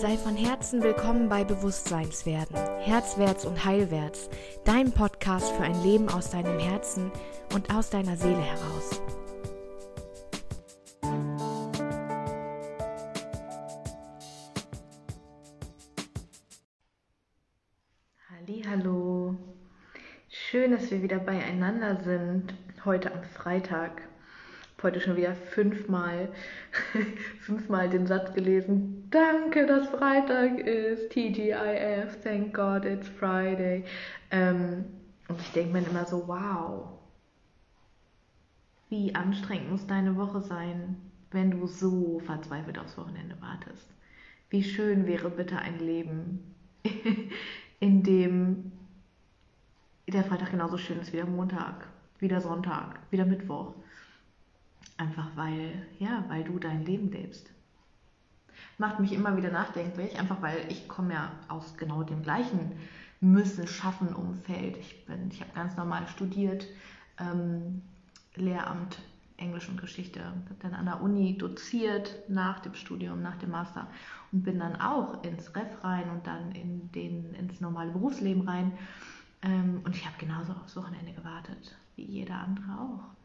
Sei von Herzen willkommen bei Bewusstseinswerden, Herzwärts und Heilwärts, dein Podcast für ein Leben aus deinem Herzen und aus deiner Seele heraus. Hallo, schön, dass wir wieder beieinander sind. Heute am Freitag heute schon wieder fünfmal, fünfmal den Satz gelesen. Danke, dass Freitag ist. TGIF, thank God it's Friday. Ähm, und ich denke mir immer so, wow, wie anstrengend muss deine Woche sein, wenn du so verzweifelt aufs Wochenende wartest. Wie schön wäre bitte ein Leben, in dem der Freitag genauso schön ist wie der Montag, wie der Sonntag, wie der Mittwoch Einfach weil, ja, weil du dein Leben lebst. Macht mich immer wieder nachdenklich, einfach weil ich komme ja aus genau dem gleichen Müssen, Schaffen Umfeld. Ich, bin, ich habe ganz normal studiert, ähm, Lehramt, Englisch und Geschichte, habe dann an der Uni doziert nach dem Studium, nach dem Master und bin dann auch ins Ref rein und dann in den, ins normale Berufsleben rein. Ähm, und ich habe genauso aufs Wochenende gewartet, wie jeder andere auch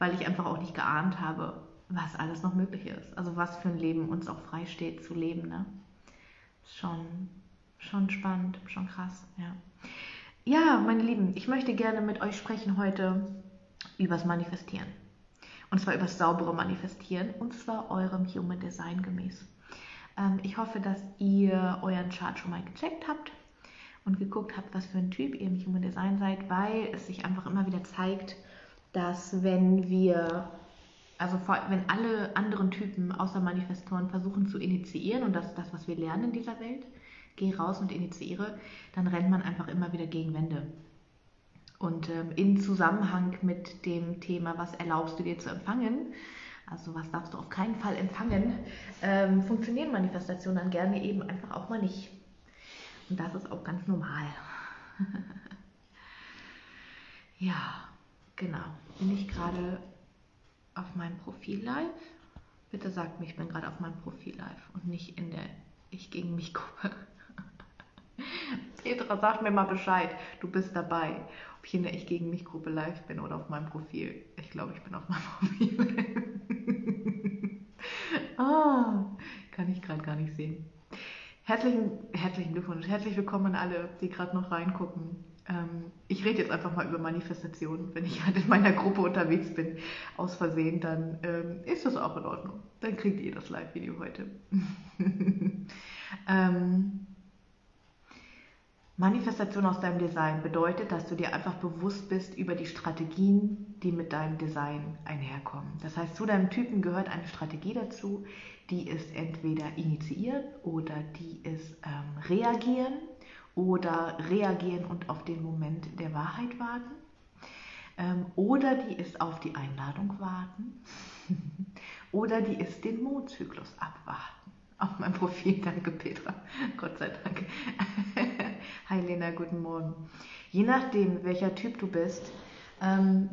weil ich einfach auch nicht geahnt habe, was alles noch möglich ist. Also was für ein Leben uns auch frei steht zu leben. Ne? Schon, schon spannend, schon krass, ja. Ja, meine Lieben, ich möchte gerne mit euch sprechen heute übers Manifestieren. Und zwar übers saubere Manifestieren und zwar eurem Human Design gemäß. Ähm, ich hoffe, dass ihr euren Chart schon mal gecheckt habt und geguckt habt, was für ein Typ ihr im Human Design seid, weil es sich einfach immer wieder zeigt, dass wenn wir, also wenn alle anderen Typen außer Manifestoren versuchen zu initiieren, und das ist das, was wir lernen in dieser Welt, geh raus und initiiere, dann rennt man einfach immer wieder gegen Wände. Und ähm, in Zusammenhang mit dem Thema, was erlaubst du dir zu empfangen, also was darfst du auf keinen Fall empfangen, ähm, funktionieren Manifestationen dann gerne eben einfach auch mal nicht. Und das ist auch ganz normal. ja. Genau. Bin ich gerade auf meinem Profil live? Bitte sagt mir, ich bin gerade auf meinem Profil live und nicht in der Ich gegen mich Gruppe. Petra, sag mir mal Bescheid. Du bist dabei. Ob ich in der Ich gegen mich Gruppe live bin oder auf meinem Profil. Ich glaube, ich bin auf meinem Profil. ah, kann ich gerade gar nicht sehen. Herzlichen, herzlichen Glückwunsch. Herzlich willkommen an alle, die gerade noch reingucken. Ähm, ich rede jetzt einfach mal über Manifestation. Wenn ich halt in meiner Gruppe unterwegs bin, aus Versehen, dann ähm, ist das auch in Ordnung. Dann kriegt ihr das Live-Video heute. ähm, Manifestation aus deinem Design bedeutet, dass du dir einfach bewusst bist über die Strategien, die mit deinem Design einherkommen. Das heißt, zu deinem Typen gehört eine Strategie dazu, die ist entweder initiieren oder die ist ähm, reagieren oder reagieren und auf den Moment der Wahrheit warten. Ähm, oder die ist auf die Einladung warten. oder die ist den Mondzyklus abwarten. Auf meinem Profil, danke Petra, Gott sei Dank. Hi Lena, guten Morgen. Je nachdem, welcher Typ du bist, ähm,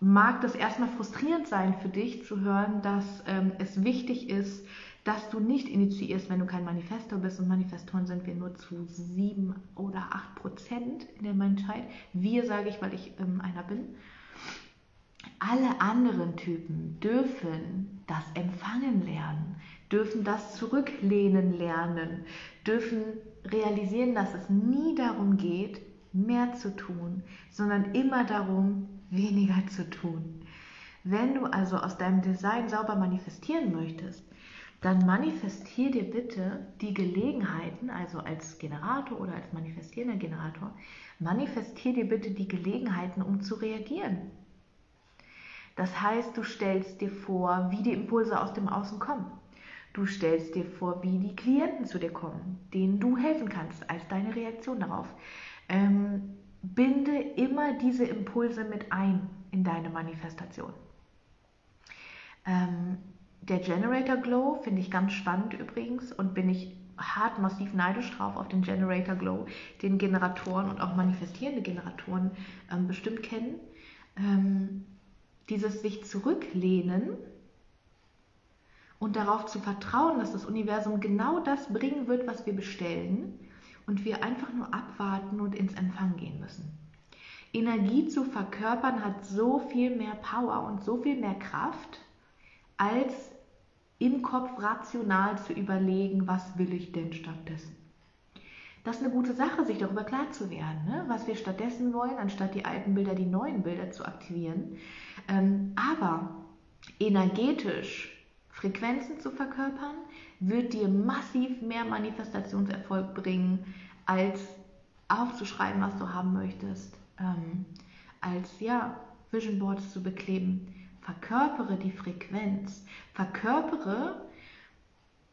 mag das erstmal frustrierend sein für dich zu hören, dass ähm, es wichtig ist, dass du nicht initiierst, wenn du kein Manifestor bist. Und Manifestoren sind wir nur zu sieben oder acht Prozent in der Menschheit. Wir sage ich, weil ich ähm, einer bin. Alle anderen Typen dürfen das Empfangen lernen, dürfen das Zurücklehnen lernen, dürfen realisieren, dass es nie darum geht, mehr zu tun, sondern immer darum, weniger zu tun. Wenn du also aus deinem Design sauber manifestieren möchtest, dann manifestier dir bitte die Gelegenheiten, also als Generator oder als manifestierender Generator, manifestier dir bitte die Gelegenheiten, um zu reagieren. Das heißt, du stellst dir vor, wie die Impulse aus dem Außen kommen. Du stellst dir vor, wie die Klienten zu dir kommen, denen du helfen kannst als deine Reaktion darauf. Ähm, binde immer diese Impulse mit ein in deine Manifestation. Ähm, der Generator Glow finde ich ganz spannend übrigens und bin ich hart massiv neidisch drauf auf den Generator Glow, den Generatoren und auch manifestierende Generatoren ähm, bestimmt kennen. Ähm, dieses sich zurücklehnen und darauf zu vertrauen, dass das Universum genau das bringen wird, was wir bestellen und wir einfach nur abwarten und ins Empfang gehen müssen. Energie zu verkörpern hat so viel mehr Power und so viel mehr Kraft, als im Kopf rational zu überlegen, was will ich denn stattdessen. Das ist eine gute Sache, sich darüber klar zu werden, ne? was wir stattdessen wollen, anstatt die alten Bilder, die neuen Bilder zu aktivieren. Ähm, aber energetisch Frequenzen zu verkörpern, wird dir massiv mehr Manifestationserfolg bringen, als aufzuschreiben, was du haben möchtest, ähm, als ja, Vision Boards zu bekleben. Verkörpere die Frequenz, verkörpere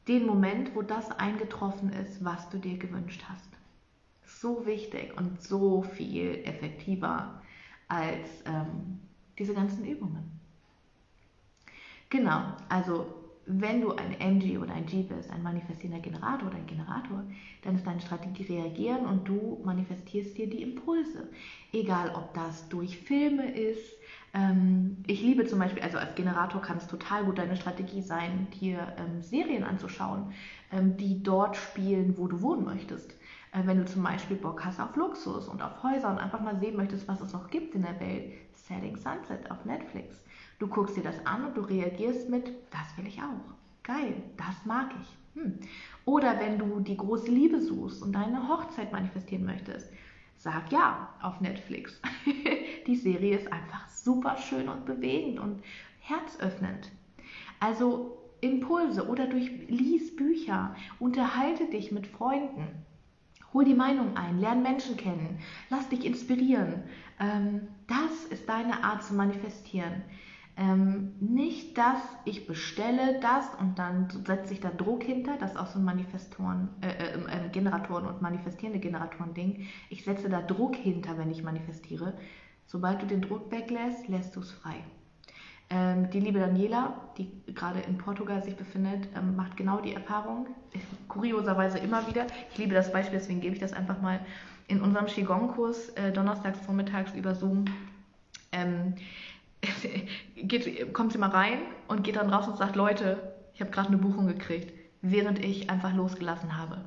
den Moment, wo das eingetroffen ist, was du dir gewünscht hast. So wichtig und so viel effektiver als ähm, diese ganzen Übungen. Genau, also wenn du ein NG oder ein G bist, ein manifestierender Generator oder ein Generator, dann ist deine Strategie reagieren und du manifestierst dir die Impulse. Egal, ob das durch Filme ist. Ähm, ich liebe zum Beispiel, also als Generator kann es total gut deine Strategie sein, dir ähm, Serien anzuschauen, ähm, die dort spielen, wo du wohnen möchtest. Äh, wenn du zum Beispiel Bock hast auf Luxus und auf Häuser und einfach mal sehen möchtest, was es noch gibt in der Welt. Setting Sunset auf Netflix Du guckst dir das an und du reagierst mit, das will ich auch. Geil, das mag ich. Hm. Oder wenn du die große Liebe suchst und deine Hochzeit manifestieren möchtest, sag ja auf Netflix. die Serie ist einfach super schön und bewegend und herzöffnend. Also Impulse oder durch lies Bücher, unterhalte dich mit Freunden. Hol die Meinung ein, lern Menschen kennen, lass dich inspirieren. Ähm, das ist deine Art zu manifestieren. Ähm, nicht, dass ich bestelle das und dann setze ich da Druck hinter, das ist auch so ein Manifestoren, äh, äh, äh, Generatoren und manifestierende Generatoren-Ding. Ich setze da Druck hinter, wenn ich manifestiere. Sobald du den Druck weglässt, lässt du es frei. Ähm, die liebe Daniela, die gerade in Portugal sich befindet, ähm, macht genau die Erfahrung. Kurioserweise immer wieder. Ich liebe das Beispiel, deswegen gebe ich das einfach mal in unserem Qigong-Kurs äh, donnerstags vormittags über Zoom. Ähm, geht, kommt sie mal rein und geht dann raus und sagt, Leute, ich habe gerade eine Buchung gekriegt, während ich einfach losgelassen habe.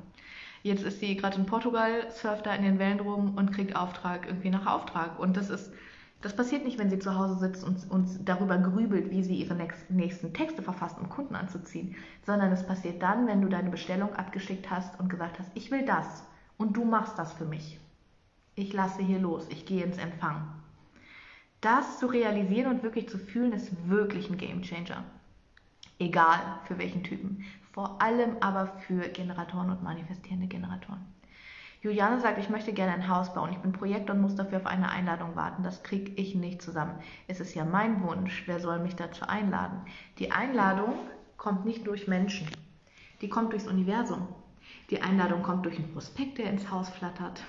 Jetzt ist sie gerade in Portugal, surft da in den Wellen rum und kriegt Auftrag irgendwie nach Auftrag. Und das ist, das passiert nicht, wenn sie zu Hause sitzt und, und darüber grübelt, wie sie ihre nächsten Texte verfasst, um Kunden anzuziehen, sondern es passiert dann, wenn du deine Bestellung abgeschickt hast und gesagt hast, ich will das und du machst das für mich. Ich lasse hier los, ich gehe ins Empfang. Das zu realisieren und wirklich zu fühlen, ist wirklich ein Game Changer. Egal für welchen Typen. Vor allem aber für Generatoren und manifestierende Generatoren. Juliane sagt, ich möchte gerne ein Haus bauen. Ich bin Projekt und muss dafür auf eine Einladung warten. Das kriege ich nicht zusammen. Es ist ja mein Wunsch. Wer soll mich dazu einladen? Die Einladung kommt nicht durch Menschen. Die kommt durchs Universum. Die Einladung kommt durch einen Prospekt, der ins Haus flattert.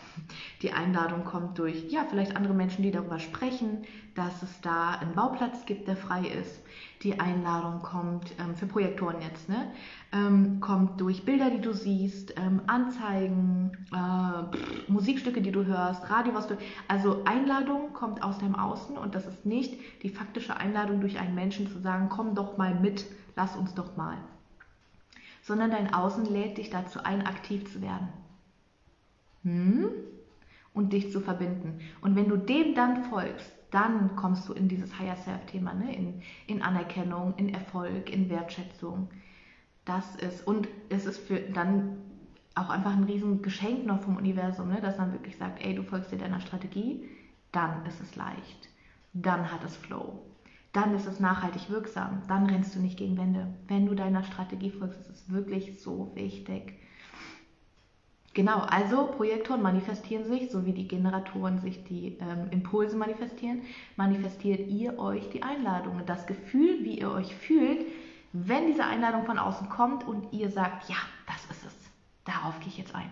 Die Einladung kommt durch, ja, vielleicht andere Menschen, die darüber sprechen, dass es da einen Bauplatz gibt, der frei ist. Die Einladung kommt ähm, für Projektoren jetzt, ne? Ähm, kommt durch Bilder, die du siehst, ähm, Anzeigen, äh, pff, Musikstücke, die du hörst, Radio, was du. Also Einladung kommt aus deinem Außen und das ist nicht die faktische Einladung durch einen Menschen zu sagen, komm doch mal mit, lass uns doch mal sondern dein Außen lädt dich dazu ein, aktiv zu werden. Hm? Und dich zu verbinden. Und wenn du dem dann folgst, dann kommst du in dieses Higher Self-Thema, ne? in, in Anerkennung, in Erfolg, in Wertschätzung. Das ist, und es ist für dann auch einfach ein riesen Geschenk noch vom Universum, ne? dass man wirklich sagt, ey, du folgst dir deiner Strategie, dann ist es leicht. Dann hat es Flow dann ist es nachhaltig wirksam. Dann rennst du nicht gegen Wände. Wenn du deiner Strategie folgst, ist es wirklich so wichtig. Genau, also Projektoren manifestieren sich, so wie die Generatoren sich die ähm, Impulse manifestieren, manifestiert ihr euch die Einladungen. Das Gefühl, wie ihr euch fühlt, wenn diese Einladung von außen kommt und ihr sagt, ja, das ist es, darauf gehe ich jetzt ein.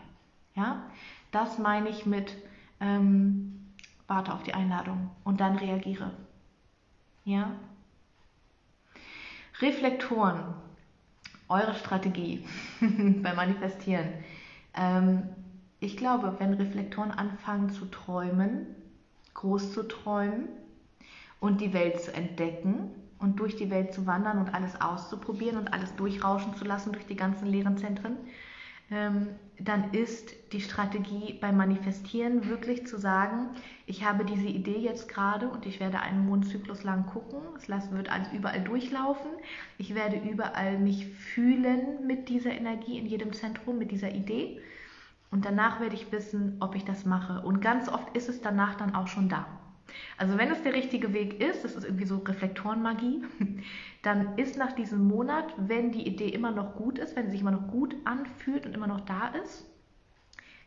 Ja, das meine ich mit ähm, warte auf die Einladung und dann reagiere. Ja? Reflektoren, eure Strategie beim Manifestieren. Ähm, ich glaube, wenn Reflektoren anfangen zu träumen, groß zu träumen und die Welt zu entdecken, und durch die Welt zu wandern und alles auszuprobieren und alles durchrauschen zu lassen durch die ganzen leeren Zentren, dann ist die Strategie beim Manifestieren wirklich zu sagen, ich habe diese Idee jetzt gerade und ich werde einen Mondzyklus lang gucken, es wird alles überall durchlaufen, ich werde überall mich fühlen mit dieser Energie in jedem Zentrum, mit dieser Idee. Und danach werde ich wissen, ob ich das mache. Und ganz oft ist es danach dann auch schon da. Also wenn es der richtige Weg ist, das ist irgendwie so Reflektorenmagie, dann ist nach diesem Monat, wenn die Idee immer noch gut ist, wenn sie sich immer noch gut anfühlt und immer noch da ist,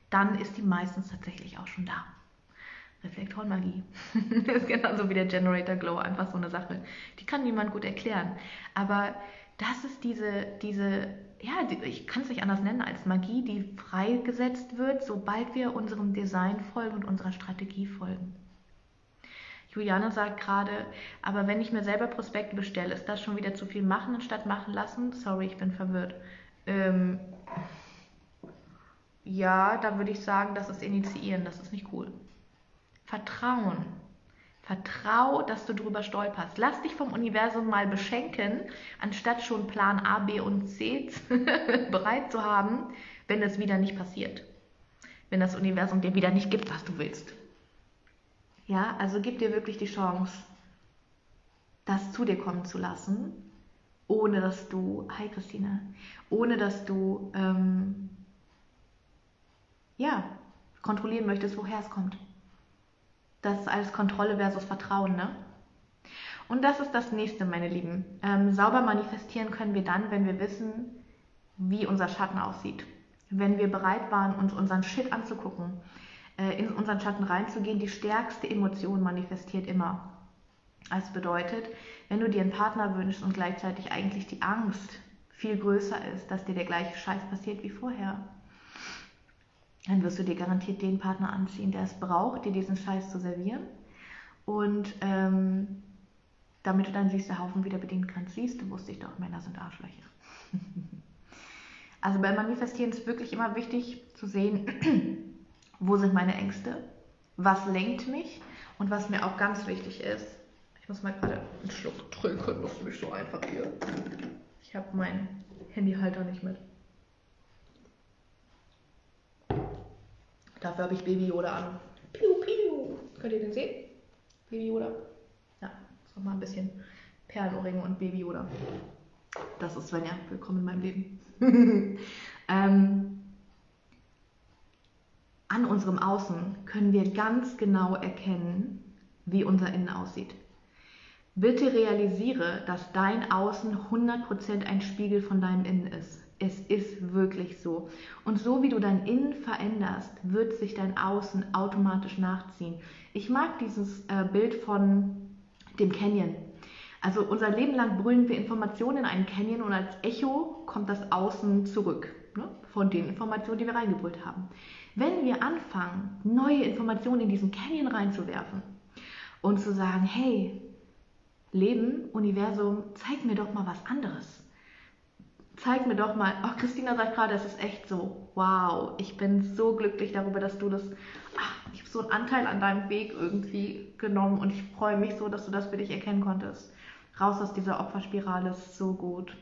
dann ist die meistens tatsächlich auch schon da. Reflektorenmagie. das ist genauso wie der Generator Glow, einfach so eine Sache. Die kann niemand gut erklären. Aber das ist diese, diese ja, ich kann es nicht anders nennen als Magie, die freigesetzt wird, sobald wir unserem Design folgen und unserer Strategie folgen. Juliane sagt gerade, aber wenn ich mir selber Prospekte bestelle, ist das schon wieder zu viel machen anstatt machen lassen? Sorry, ich bin verwirrt. Ähm, ja, da würde ich sagen, das ist initiieren, das ist nicht cool. Vertrauen. Vertrau, dass du drüber stolperst. Lass dich vom Universum mal beschenken, anstatt schon Plan A, B und C bereit zu haben, wenn es wieder nicht passiert. Wenn das Universum dir wieder nicht gibt, was du willst. Ja, also gib dir wirklich die Chance, das zu dir kommen zu lassen, ohne dass du, hi Christine, ohne dass du, ähm, ja, kontrollieren möchtest, woher es kommt. Das ist alles Kontrolle versus Vertrauen, ne? Und das ist das nächste, meine Lieben. Ähm, sauber manifestieren können wir dann, wenn wir wissen, wie unser Schatten aussieht. Wenn wir bereit waren, uns unseren Shit anzugucken, in unseren Schatten reinzugehen, die stärkste Emotion manifestiert immer. Das bedeutet, wenn du dir einen Partner wünschst und gleichzeitig eigentlich die Angst viel größer ist, dass dir der gleiche Scheiß passiert wie vorher, dann wirst du dir garantiert den Partner anziehen, der es braucht, dir diesen Scheiß zu servieren. Und ähm, damit du deinen süßen Haufen wieder bedienen kannst. Siehst du, wusste ich doch, Männer sind Arschlöcher. also beim Manifestieren ist wirklich immer wichtig zu sehen, wo sind meine Ängste, was lenkt mich und was mir auch ganz wichtig ist. Ich muss mal gerade einen Schluck trinken, das ist mich so einfach hier. Ich habe meinen Handyhalter nicht mit. Dafür habe ich Baby Yoda an. Piu, piu. Könnt ihr den sehen? Baby Yoda. Ja, jetzt noch mal ein bisschen Perlenohrringe und Baby Yoda. Das ist Svenja. Willkommen in meinem Leben. ähm, an unserem Außen können wir ganz genau erkennen, wie unser Innen aussieht. Bitte realisiere, dass dein Außen 100% ein Spiegel von deinem Innen ist. Es ist wirklich so. Und so wie du dein Innen veränderst, wird sich dein Außen automatisch nachziehen. Ich mag dieses äh, Bild von dem Canyon. Also unser Leben lang brüllen wir Informationen in einen Canyon und als Echo kommt das Außen zurück ne? von den Informationen, die wir reingebrüllt haben. Wenn wir anfangen, neue Informationen in diesen Canyon reinzuwerfen und zu sagen, hey, Leben, Universum, zeig mir doch mal was anderes. Zeig mir doch mal, oh, Christina sagt gerade, es ist echt so, wow, ich bin so glücklich darüber, dass du das, ach, ich habe so einen Anteil an deinem Weg irgendwie genommen und ich freue mich so, dass du das für dich erkennen konntest. Raus aus dieser Opferspirale ist so gut.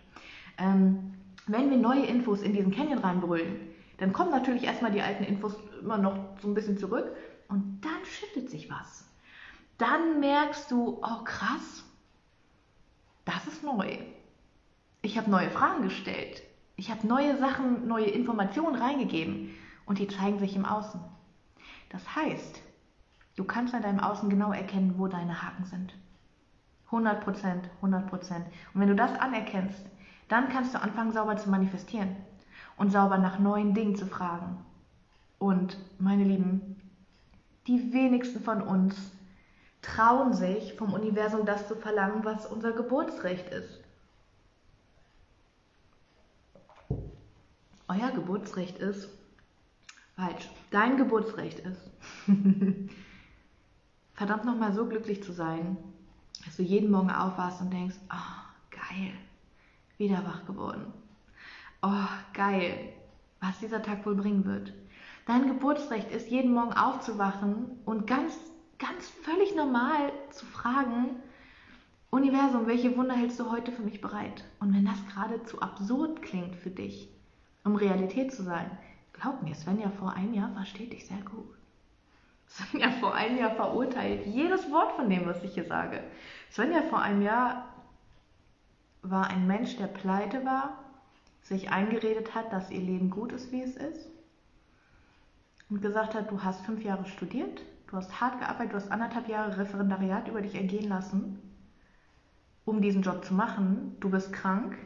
Ähm, wenn wir neue Infos in diesen Canyon reinbrüllen, dann kommen natürlich erstmal die alten Infos immer noch so ein bisschen zurück und dann schüttet sich was. Dann merkst du, oh krass, das ist neu. Ich habe neue Fragen gestellt. Ich habe neue Sachen, neue Informationen reingegeben und die zeigen sich im Außen. Das heißt, du kannst an deinem Außen genau erkennen, wo deine Haken sind. 100 Prozent, 100 Prozent. Und wenn du das anerkennst, dann kannst du anfangen, sauber zu manifestieren und sauber nach neuen Dingen zu fragen. Und meine Lieben, die wenigsten von uns trauen sich vom Universum das zu verlangen, was unser Geburtsrecht ist. Euer Geburtsrecht ist falsch. Dein Geburtsrecht ist verdammt nochmal so glücklich zu sein, dass du jeden Morgen aufwachst und denkst, oh, geil, wieder wach geworden oh, geil, was dieser Tag wohl bringen wird. Dein Geburtsrecht ist, jeden Morgen aufzuwachen und ganz, ganz völlig normal zu fragen, Universum, welche Wunder hältst du heute für mich bereit? Und wenn das gerade zu absurd klingt für dich, um Realität zu sein, glaub mir, Svenja vor einem Jahr versteht dich sehr gut. Svenja vor einem Jahr verurteilt jedes Wort von dem, was ich hier sage. Svenja vor einem Jahr war ein Mensch, der pleite war, sich eingeredet hat, dass ihr Leben gut ist, wie es ist. Und gesagt hat, du hast fünf Jahre studiert, du hast hart gearbeitet, du hast anderthalb Jahre Referendariat über dich ergehen lassen, um diesen Job zu machen. Du bist krank,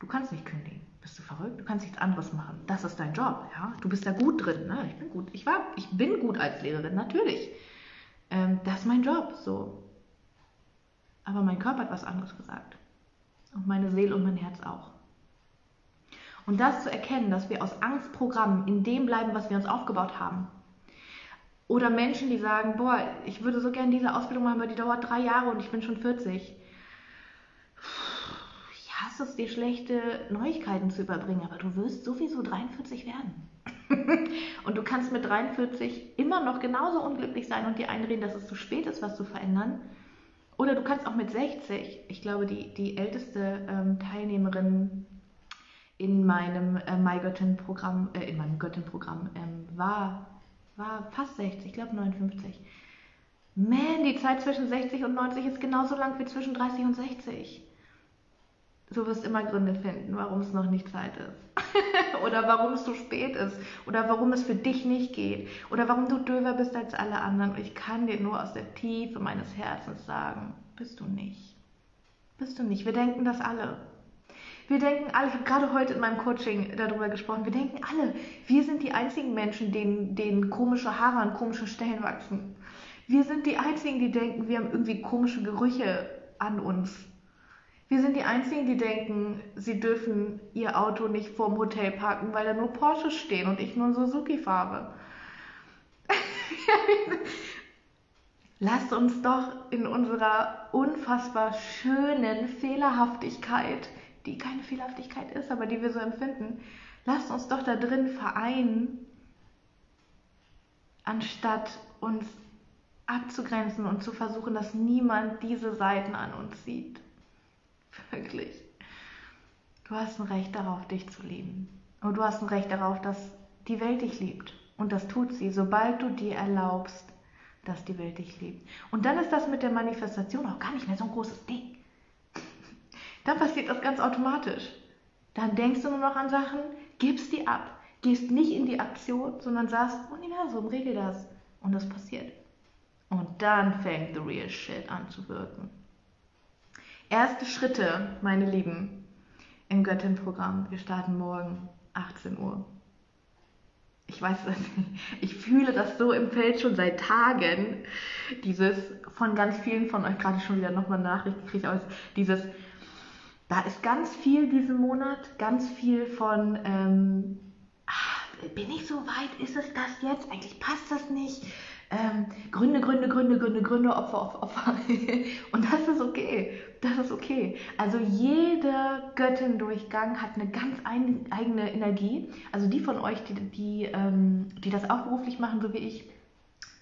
du kannst nicht kündigen. Bist du verrückt? Du kannst nichts anderes machen. Das ist dein Job, ja. Du bist da gut drin, ne? Ich bin gut. Ich war, ich bin gut als Lehrerin, natürlich. Ähm, das ist mein Job, so. Aber mein Körper hat was anderes gesagt. Und meine Seele und mein Herz auch. Und das zu erkennen, dass wir aus Angstprogrammen in dem bleiben, was wir uns aufgebaut haben. Oder Menschen, die sagen, boah, ich würde so gerne diese Ausbildung machen, aber die dauert drei Jahre und ich bin schon 40. Ich hasse es, dir schlechte Neuigkeiten zu überbringen, aber du wirst sowieso 43 werden. und du kannst mit 43 immer noch genauso unglücklich sein und dir einreden, dass es zu spät ist, was zu verändern. Oder du kannst auch mit 60, ich glaube, die, die älteste ähm, Teilnehmerin in meinem äh, MyGöttin-Programm, äh, in meinem Göttin-Programm ähm, war, war fast 60, ich glaube 59. Man, die Zeit zwischen 60 und 90 ist genauso lang wie zwischen 30 und 60. Du wirst immer Gründe finden, warum es noch nicht Zeit ist. oder warum es zu spät ist. Oder warum es für dich nicht geht. Oder warum du döver bist als alle anderen. Und ich kann dir nur aus der Tiefe meines Herzens sagen, bist du nicht. Bist du nicht. Wir denken das alle. Wir denken alle, ich habe gerade heute in meinem Coaching darüber gesprochen, wir denken alle, wir sind die einzigen Menschen, denen, denen komische Haare an komischen Stellen wachsen. Wir sind die einzigen, die denken, wir haben irgendwie komische Gerüche an uns. Wir sind die Einzigen, die denken, sie dürfen ihr Auto nicht vorm Hotel parken, weil da nur Porsche stehen und ich nur Suzuki fahre. Lasst uns doch in unserer unfassbar schönen Fehlerhaftigkeit, die keine Fehlerhaftigkeit ist, aber die wir so empfinden, lasst uns doch da drin vereinen, anstatt uns abzugrenzen und zu versuchen, dass niemand diese Seiten an uns sieht. Wirklich. Du hast ein Recht darauf, dich zu lieben. Und du hast ein Recht darauf, dass die Welt dich liebt. Und das tut sie, sobald du dir erlaubst, dass die Welt dich liebt. Und dann ist das mit der Manifestation auch gar nicht mehr so ein großes Ding. Dann passiert das ganz automatisch. Dann denkst du nur noch an Sachen, gibst die ab, gehst nicht in die Aktion, sondern sagst, Universum, regel das. Und das passiert. Und dann fängt the real shit an zu wirken. Erste Schritte, meine Lieben, im Göttin-Programm. Wir starten morgen 18 Uhr. Ich weiß das nicht. Ich fühle das so im Feld schon seit Tagen. Dieses von ganz vielen von euch gerade schon wieder nochmal Nachrichten kriege aus. Dieses, da ist ganz viel diesen Monat, ganz viel von, ähm, ach, bin ich so weit? Ist es das jetzt? Eigentlich passt das nicht. Ähm, Gründe, Gründe, Gründe, Gründe, Gründe, Opfer, Opfer, Opfer. Und das ist okay. Das ist okay. Also jeder Göttin-Durchgang hat eine ganz ein, eigene Energie. Also die von euch, die, die, ähm, die das auch beruflich machen, so wie ich,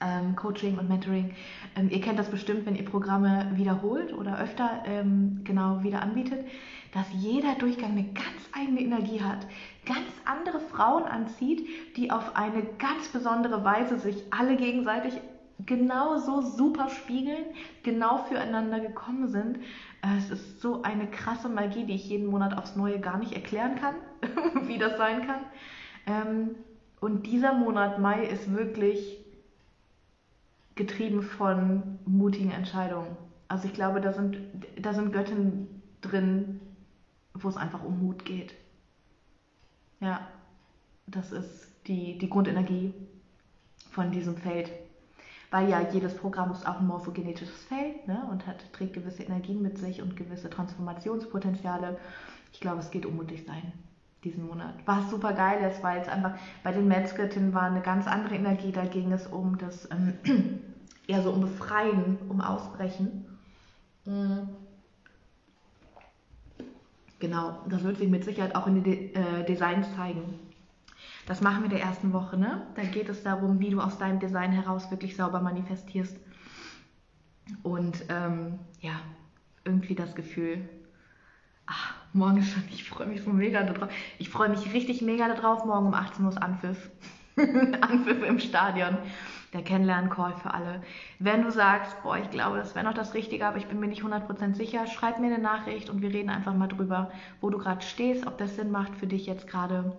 ähm, Coaching und Mentoring, ähm, ihr kennt das bestimmt, wenn ihr Programme wiederholt oder öfter ähm, genau wieder anbietet, dass jeder Durchgang eine ganz eigene Energie hat, ganz andere Frauen anzieht, die auf eine ganz besondere Weise sich alle gegenseitig genauso super spiegeln, genau füreinander gekommen sind. Äh, es ist so eine krasse Magie, die ich jeden Monat aufs Neue gar nicht erklären kann, wie das sein kann. Ähm, und dieser Monat Mai ist wirklich getrieben von mutigen Entscheidungen. Also ich glaube, da sind, da sind Göttinnen drin, wo es einfach um Mut geht. Ja, das ist die, die Grundenergie von diesem Feld. Weil ja jedes Programm ist auch ein morphogenetisches Feld ne, und hat, trägt gewisse Energien mit sich und gewisse Transformationspotenziale. Ich glaube, es geht um mutig sein diesen Monat. Was super geil ist, weil es einfach bei den Metzgöttinnen war eine ganz andere Energie. Da ging es um das ähm, eher so um Befreien, um Ausbrechen. Mhm. Genau, das wird sich mit Sicherheit auch in den De äh, Designs zeigen. Das machen wir in der ersten Woche, ne? Da geht es darum, wie du aus deinem Design heraus wirklich sauber manifestierst. Und ähm, ja, irgendwie das Gefühl, ach, morgen ist schon, ich freue mich so mega darauf. Ich freue mich richtig mega darauf, morgen um 18 Uhr ist Anpfiff. Anpfiff im Stadion. Der Kennenlernen-Call für alle. Wenn du sagst, boah, ich glaube, das wäre noch das Richtige, aber ich bin mir nicht 100% sicher, schreib mir eine Nachricht und wir reden einfach mal drüber, wo du gerade stehst, ob das Sinn macht für dich jetzt gerade.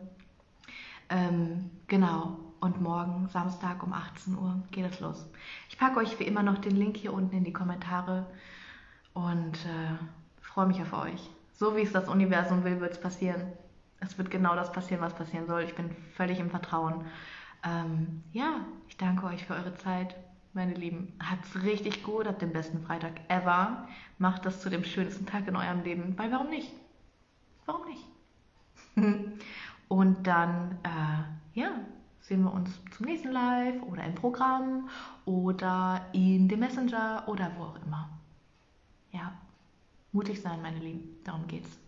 Ähm, genau. Und morgen, Samstag um 18 Uhr, geht es los. Ich packe euch wie immer noch den Link hier unten in die Kommentare und äh, freue mich auf euch. So wie es das Universum will, wird es passieren. Es wird genau das passieren, was passieren soll. Ich bin völlig im Vertrauen. Ähm, ja, ich danke euch für eure Zeit, meine Lieben. Habt's richtig gut, habt den besten Freitag ever. Macht das zu dem schönsten Tag in eurem Leben. Weil warum nicht? Warum nicht? Und dann, äh, ja, sehen wir uns zum nächsten Live oder im Programm oder in dem Messenger oder wo auch immer. Ja, mutig sein, meine Lieben. Darum geht's.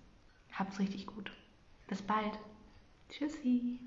Habt's richtig gut. Bis bald. Tschüssi.